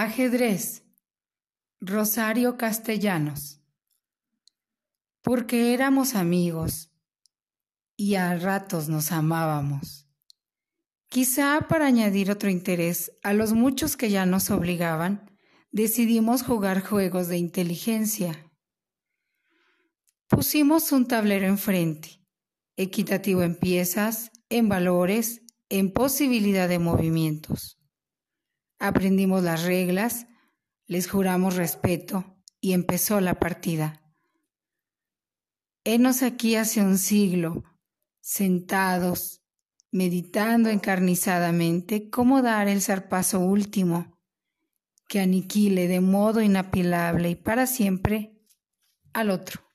Ajedrez. Rosario Castellanos. Porque éramos amigos y a ratos nos amábamos. Quizá para añadir otro interés a los muchos que ya nos obligaban, decidimos jugar juegos de inteligencia. Pusimos un tablero enfrente, equitativo en piezas, en valores, en posibilidad de movimientos. Aprendimos las reglas, les juramos respeto y empezó la partida. Henos aquí hace un siglo, sentados, meditando encarnizadamente cómo dar el zarpazo último que aniquile de modo inapilable y para siempre al otro.